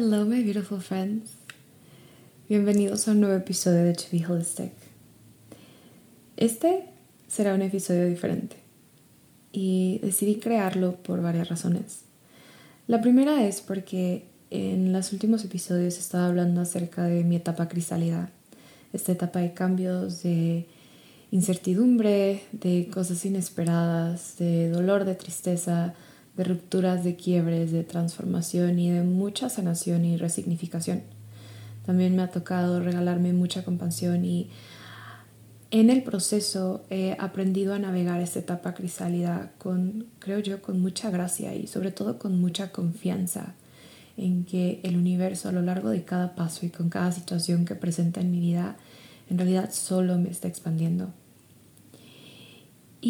Hello, my beautiful friends. Bienvenidos a un nuevo episodio de To Be Holistic. Este será un episodio diferente y decidí crearlo por varias razones. La primera es porque en los últimos episodios estaba hablando acerca de mi etapa crisálida, esta etapa de cambios, de incertidumbre, de cosas inesperadas, de dolor, de tristeza, de rupturas, de quiebres, de transformación y de mucha sanación y resignificación. También me ha tocado regalarme mucha compasión y en el proceso he aprendido a navegar esta etapa crisálida con, creo yo, con mucha gracia y sobre todo con mucha confianza en que el universo a lo largo de cada paso y con cada situación que presenta en mi vida en realidad solo me está expandiendo.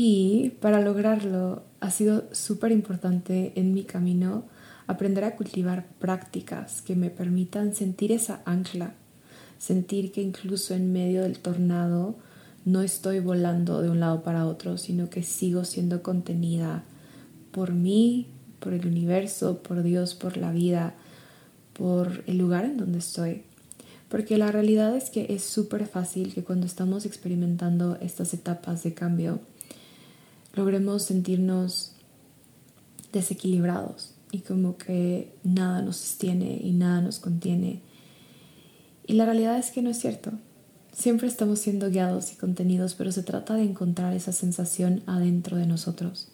Y para lograrlo ha sido súper importante en mi camino aprender a cultivar prácticas que me permitan sentir esa ancla, sentir que incluso en medio del tornado no estoy volando de un lado para otro, sino que sigo siendo contenida por mí, por el universo, por Dios, por la vida, por el lugar en donde estoy. Porque la realidad es que es súper fácil que cuando estamos experimentando estas etapas de cambio, logremos sentirnos desequilibrados y como que nada nos sostiene y nada nos contiene. Y la realidad es que no es cierto. Siempre estamos siendo guiados y contenidos, pero se trata de encontrar esa sensación adentro de nosotros.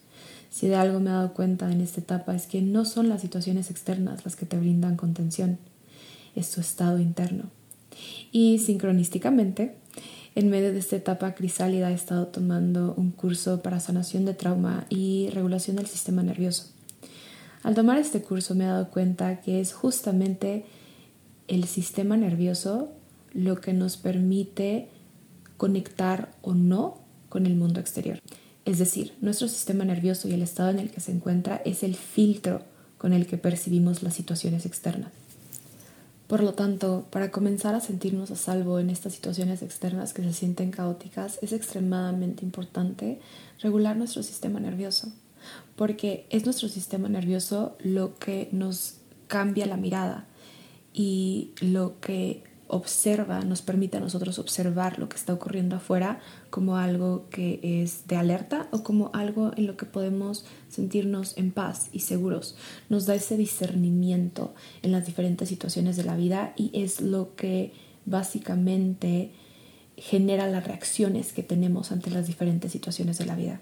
Si de algo me he dado cuenta en esta etapa es que no son las situaciones externas las que te brindan contención, es tu estado interno. Y sincronísticamente, en medio de esta etapa crisálida he estado tomando un curso para sanación de trauma y regulación del sistema nervioso. Al tomar este curso me he dado cuenta que es justamente el sistema nervioso lo que nos permite conectar o no con el mundo exterior. Es decir, nuestro sistema nervioso y el estado en el que se encuentra es el filtro con el que percibimos las situaciones externas. Por lo tanto, para comenzar a sentirnos a salvo en estas situaciones externas que se sienten caóticas, es extremadamente importante regular nuestro sistema nervioso, porque es nuestro sistema nervioso lo que nos cambia la mirada y lo que observa, nos permite a nosotros observar lo que está ocurriendo afuera como algo que es de alerta o como algo en lo que podemos sentirnos en paz y seguros. Nos da ese discernimiento en las diferentes situaciones de la vida y es lo que básicamente genera las reacciones que tenemos ante las diferentes situaciones de la vida.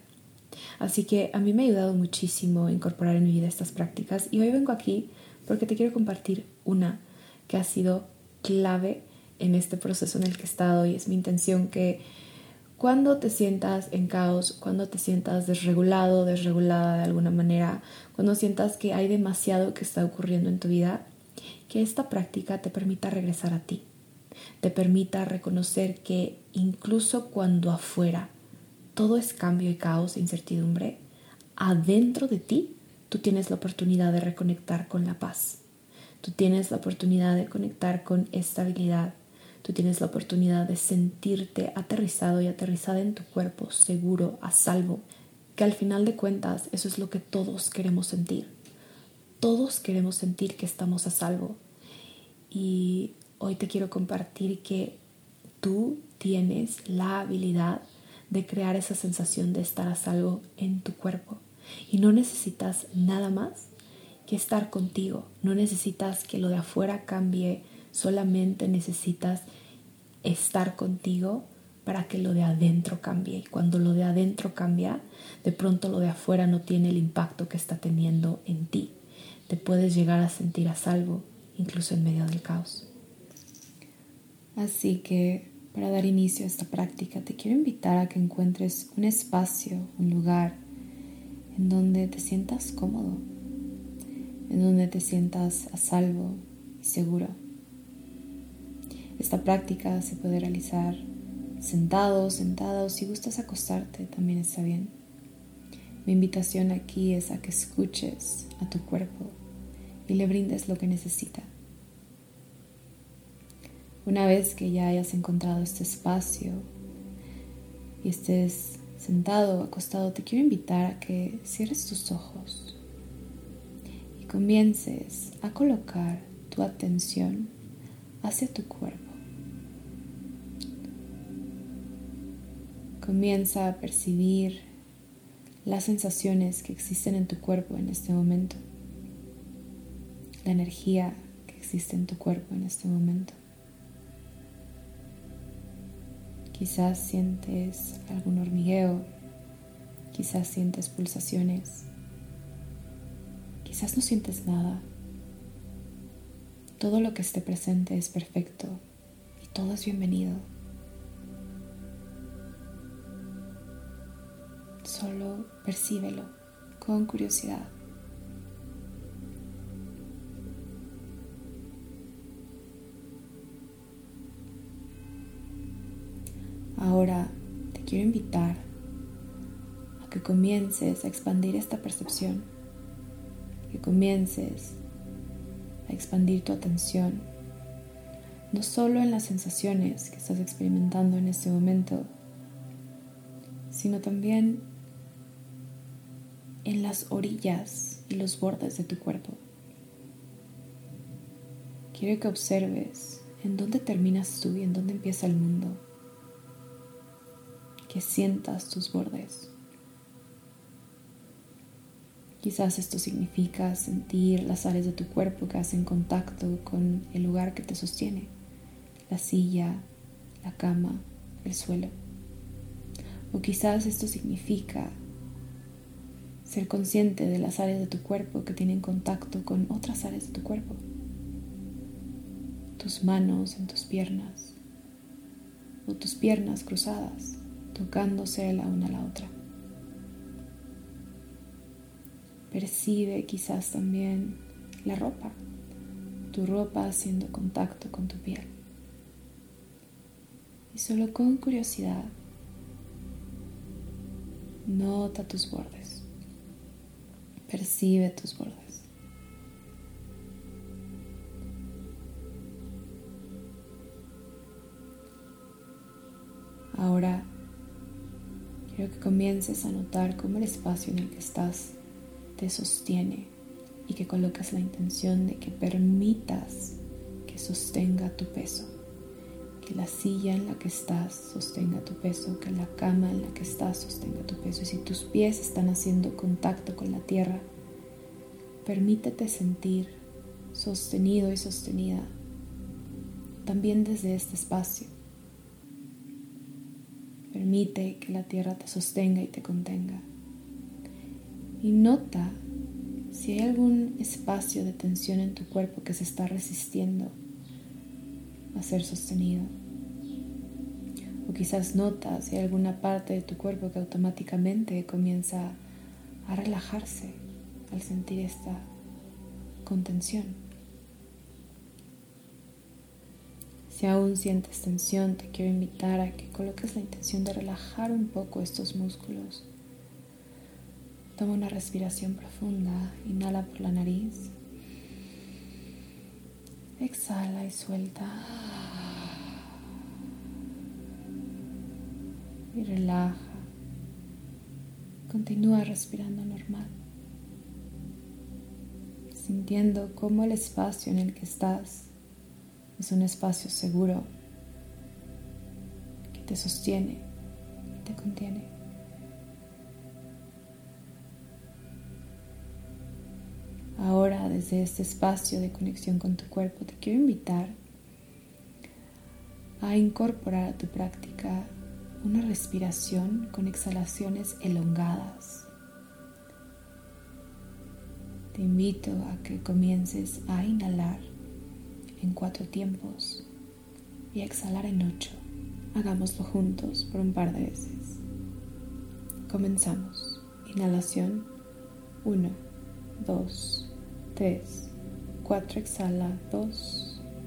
Así que a mí me ha ayudado muchísimo incorporar en mi vida estas prácticas y hoy vengo aquí porque te quiero compartir una que ha sido clave en este proceso en el que he estado y es mi intención que cuando te sientas en caos, cuando te sientas desregulado, desregulada de alguna manera, cuando sientas que hay demasiado que está ocurriendo en tu vida, que esta práctica te permita regresar a ti, te permita reconocer que incluso cuando afuera todo es cambio y caos e incertidumbre, adentro de ti tú tienes la oportunidad de reconectar con la paz Tú tienes la oportunidad de conectar con estabilidad. Tú tienes la oportunidad de sentirte aterrizado y aterrizada en tu cuerpo, seguro, a salvo. Que al final de cuentas eso es lo que todos queremos sentir. Todos queremos sentir que estamos a salvo. Y hoy te quiero compartir que tú tienes la habilidad de crear esa sensación de estar a salvo en tu cuerpo. Y no necesitas nada más que estar contigo. No necesitas que lo de afuera cambie, solamente necesitas estar contigo para que lo de adentro cambie. Y cuando lo de adentro cambia, de pronto lo de afuera no tiene el impacto que está teniendo en ti. Te puedes llegar a sentir a salvo, incluso en medio del caos. Así que para dar inicio a esta práctica, te quiero invitar a que encuentres un espacio, un lugar en donde te sientas cómodo, en donde te sientas a salvo y seguro. Esta práctica se puede realizar sentado, sentado, si gustas acostarte también está bien. Mi invitación aquí es a que escuches a tu cuerpo y le brindes lo que necesita. Una vez que ya hayas encontrado este espacio y estés sentado acostado, te quiero invitar a que cierres tus ojos comiences a colocar tu atención hacia tu cuerpo. Comienza a percibir las sensaciones que existen en tu cuerpo en este momento, la energía que existe en tu cuerpo en este momento. Quizás sientes algún hormigueo, quizás sientes pulsaciones, quizás no sientes nada. Todo lo que esté presente es perfecto y todo es bienvenido. Solo percíbelo con curiosidad. Ahora te quiero invitar a que comiences a expandir esta percepción, que comiences a expandir tu atención, no solo en las sensaciones que estás experimentando en este momento, sino también en las orillas y los bordes de tu cuerpo. Quiero que observes en dónde terminas tú y en dónde empieza el mundo que sientas tus bordes. Quizás esto significa sentir las áreas de tu cuerpo que hacen contacto con el lugar que te sostiene, la silla, la cama, el suelo. O quizás esto significa ser consciente de las áreas de tu cuerpo que tienen contacto con otras áreas de tu cuerpo. Tus manos en tus piernas o tus piernas cruzadas tocándose la una a la otra. Percibe quizás también la ropa, tu ropa haciendo contacto con tu piel. Y solo con curiosidad, nota tus bordes, percibe tus bordes. Ahora Quiero que comiences a notar cómo el espacio en el que estás te sostiene y que colocas la intención de que permitas que sostenga tu peso, que la silla en la que estás sostenga tu peso, que la cama en la que estás sostenga tu peso. Y si tus pies están haciendo contacto con la tierra, permítete sentir sostenido y sostenida también desde este espacio Permite que la tierra te sostenga y te contenga. Y nota si hay algún espacio de tensión en tu cuerpo que se está resistiendo a ser sostenido. O quizás nota si hay alguna parte de tu cuerpo que automáticamente comienza a relajarse al sentir esta contención. Si aún sientes tensión, te quiero invitar a que coloques la intención de relajar un poco estos músculos. Toma una respiración profunda, inhala por la nariz. Exhala y suelta. Y relaja. Continúa respirando normal. Sintiendo cómo el espacio en el que estás es un espacio seguro que te sostiene y te contiene. Desde este espacio de conexión con tu cuerpo, te quiero invitar a incorporar a tu práctica una respiración con exhalaciones elongadas. Te invito a que comiences a inhalar en cuatro tiempos y a exhalar en ocho. Hagámoslo juntos por un par de veces. Comenzamos. Inhalación 1, 2, 3, 4. Exhala 2,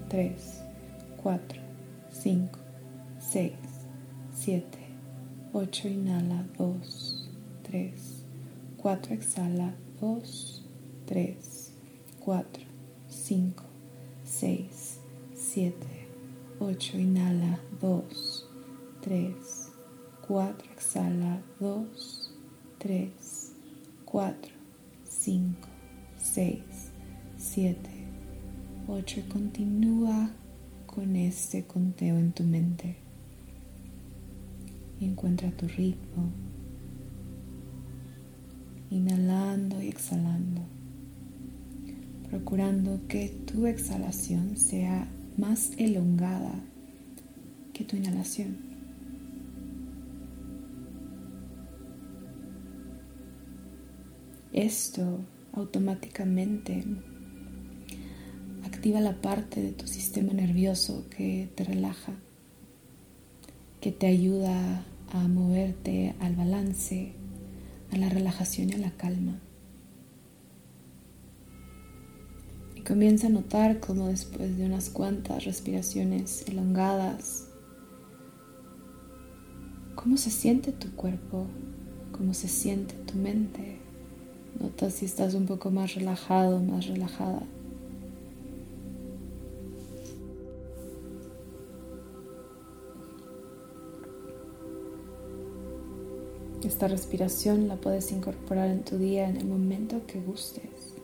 3, 4, 5, 6, 7, 8. Inhala 2, 3, 4. Exhala 2, 3, 4, 5, 6, 7, 8. Inhala 2, 3, 4. Exhala 2, 3, 4, 5, 6, 7, 8 y continúa con este conteo en tu mente. Encuentra tu ritmo, inhalando y exhalando, procurando que tu exhalación sea más elongada que tu inhalación. Esto automáticamente activa la parte de tu sistema nervioso que te relaja, que te ayuda a moverte al balance, a la relajación y a la calma. Y comienza a notar cómo después de unas cuantas respiraciones elongadas, cómo se siente tu cuerpo, cómo se siente tu mente. Nota si estás un poco más relajado, más relajada. Esta respiración la puedes incorporar en tu día en el momento que gustes.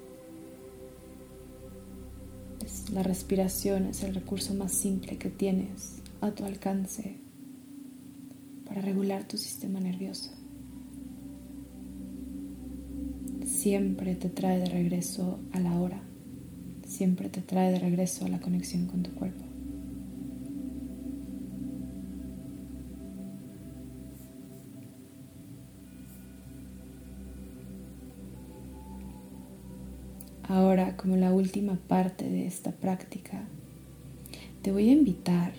La respiración es el recurso más simple que tienes a tu alcance para regular tu sistema nervioso. siempre te trae de regreso a la hora, siempre te trae de regreso a la conexión con tu cuerpo. Ahora, como la última parte de esta práctica, te voy a invitar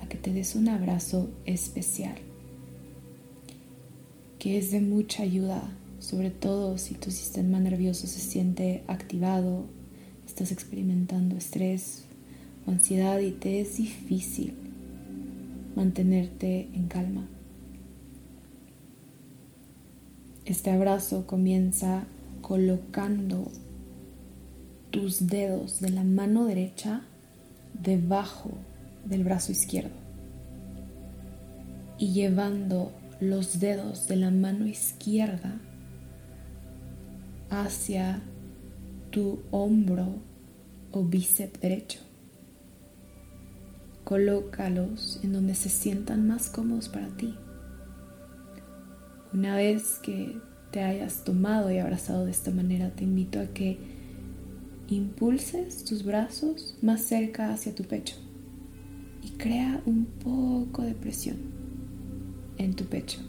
a que te des un abrazo especial, que es de mucha ayuda sobre todo si tu sistema nervioso se siente activado, estás experimentando estrés o ansiedad y te es difícil mantenerte en calma. Este abrazo comienza colocando tus dedos de la mano derecha debajo del brazo izquierdo y llevando los dedos de la mano izquierda hacia tu hombro o bíceps derecho. Colócalos en donde se sientan más cómodos para ti. Una vez que te hayas tomado y abrazado de esta manera, te invito a que impulses tus brazos más cerca hacia tu pecho y crea un poco de presión en tu pecho.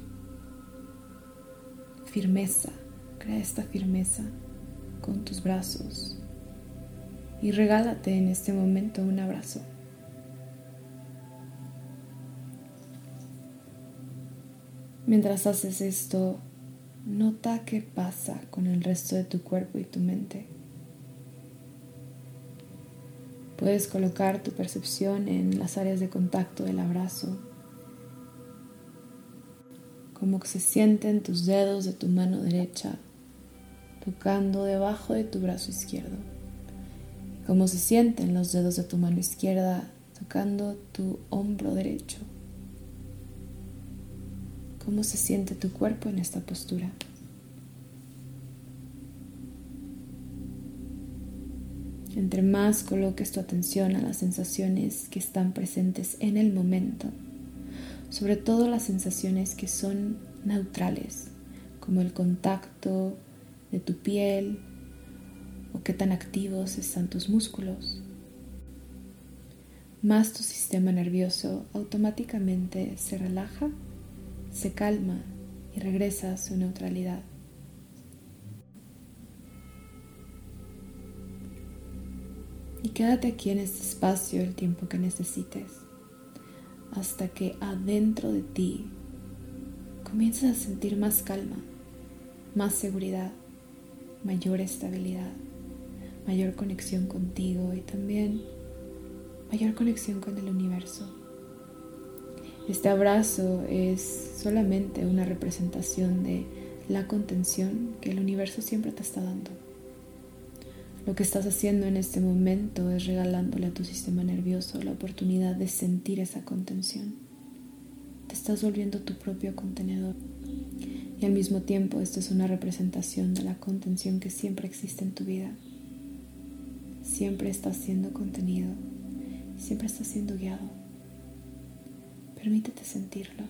Firmeza Crea esta firmeza con tus brazos y regálate en este momento un abrazo. Mientras haces esto, nota qué pasa con el resto de tu cuerpo y tu mente. Puedes colocar tu percepción en las áreas de contacto del abrazo como se sienten tus dedos de tu mano derecha tocando debajo de tu brazo izquierdo. Cómo se sienten los dedos de tu mano izquierda tocando tu hombro derecho. Cómo se siente tu cuerpo en esta postura. Entre más coloques tu atención a las sensaciones que están presentes en el momento, sobre todo las sensaciones que son neutrales, como el contacto de tu piel o qué tan activos están tus músculos, más tu sistema nervioso automáticamente se relaja, se calma y regresa a su neutralidad. Y quédate aquí en este espacio el tiempo que necesites, hasta que adentro de ti comiences a sentir más calma, más seguridad, mayor estabilidad, mayor conexión contigo y también mayor conexión con el universo. Este abrazo es solamente una representación de la contención que el universo siempre te está dando. Lo que estás haciendo en este momento es regalándole a tu sistema nervioso la oportunidad de sentir esa contención. Te estás volviendo tu propio contenedor. Y al mismo tiempo esto es una representación de la contención que siempre existe en tu vida. Siempre estás siendo contenido, siempre estás siendo guiado. Permítete sentirlo.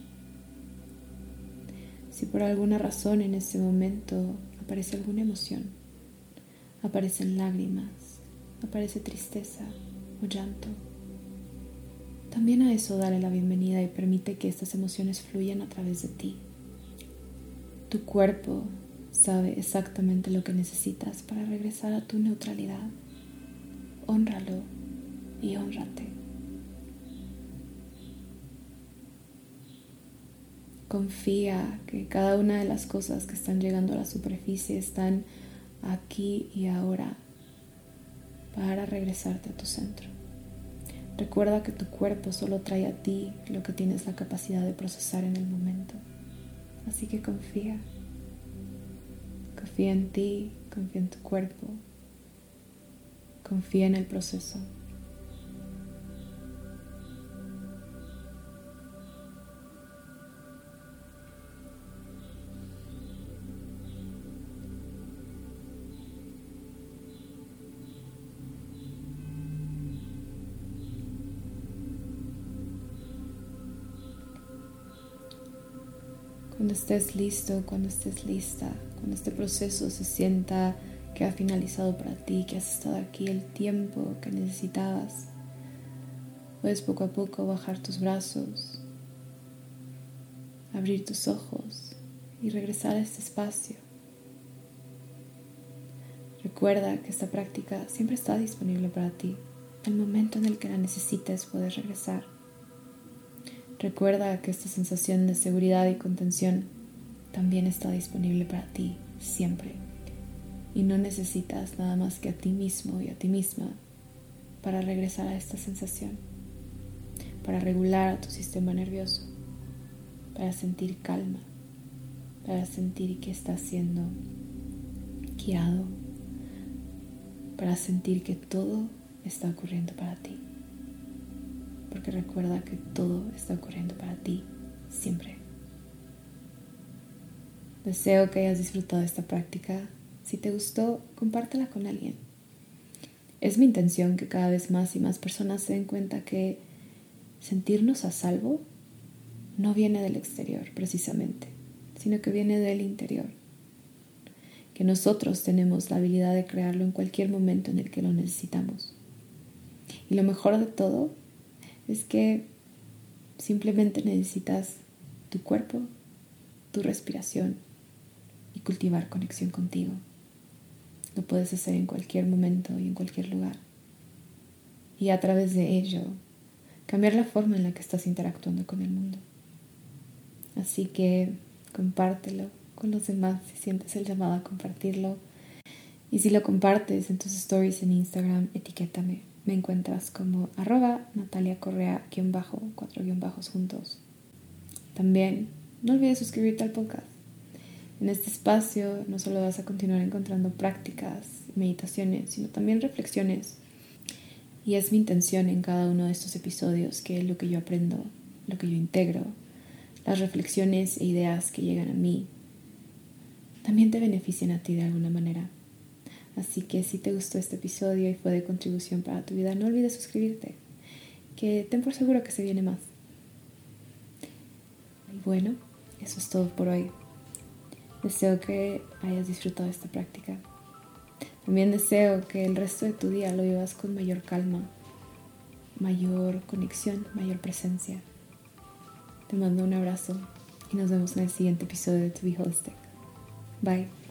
Si por alguna razón en ese momento aparece alguna emoción, aparecen lágrimas, aparece tristeza o llanto, también a eso dale la bienvenida y permite que estas emociones fluyan a través de ti. Tu cuerpo sabe exactamente lo que necesitas para regresar a tu neutralidad. Honralo y honrate. Confía que cada una de las cosas que están llegando a la superficie están aquí y ahora para regresarte a tu centro. Recuerda que tu cuerpo solo trae a ti lo que tienes la capacidad de procesar en el momento. Así que confía. Confía en ti, confía en tu cuerpo, confía en el proceso. Cuando estés listo, cuando estés lista, cuando este proceso se sienta que ha finalizado para ti, que has estado aquí el tiempo que necesitabas, puedes poco a poco bajar tus brazos, abrir tus ojos y regresar a este espacio. Recuerda que esta práctica siempre está disponible para ti. El momento en el que la necesites puedes regresar. Recuerda que esta sensación de seguridad y contención también está disponible para ti siempre. Y no necesitas nada más que a ti mismo y a ti misma para regresar a esta sensación, para regular a tu sistema nervioso, para sentir calma, para sentir que estás siendo guiado, para sentir que todo está ocurriendo para ti porque recuerda que todo está ocurriendo para ti siempre. Deseo que hayas disfrutado esta práctica. Si te gustó, compártela con alguien. Es mi intención que cada vez más y más personas se den cuenta que sentirnos a salvo no viene del exterior precisamente, sino que viene del interior. Que nosotros tenemos la habilidad de crearlo en cualquier momento en el que lo necesitamos. Y lo mejor de todo es que simplemente necesitas tu cuerpo, tu respiración y cultivar conexión contigo. Lo puedes hacer en cualquier momento y en cualquier lugar. Y a través de ello, cambiar la forma en la que estás interactuando con el mundo. Así que compártelo con los demás si sientes el llamado a compartirlo. Y si lo compartes en tus stories en Instagram, etiquétame me encuentras como arroba Natalia Correa, bajo, cuatro guion bajos juntos. También no olvides suscribirte al podcast. En este espacio no solo vas a continuar encontrando prácticas, meditaciones, sino también reflexiones. Y es mi intención en cada uno de estos episodios que lo que yo aprendo, lo que yo integro, las reflexiones e ideas que llegan a mí, también te beneficien a ti de alguna manera. Así que si te gustó este episodio y fue de contribución para tu vida, no olvides suscribirte, que ten por seguro que se viene más. Y bueno, eso es todo por hoy. Deseo que hayas disfrutado esta práctica. También deseo que el resto de tu día lo vivas con mayor calma, mayor conexión, mayor presencia. Te mando un abrazo y nos vemos en el siguiente episodio de To Be Holistic. Bye.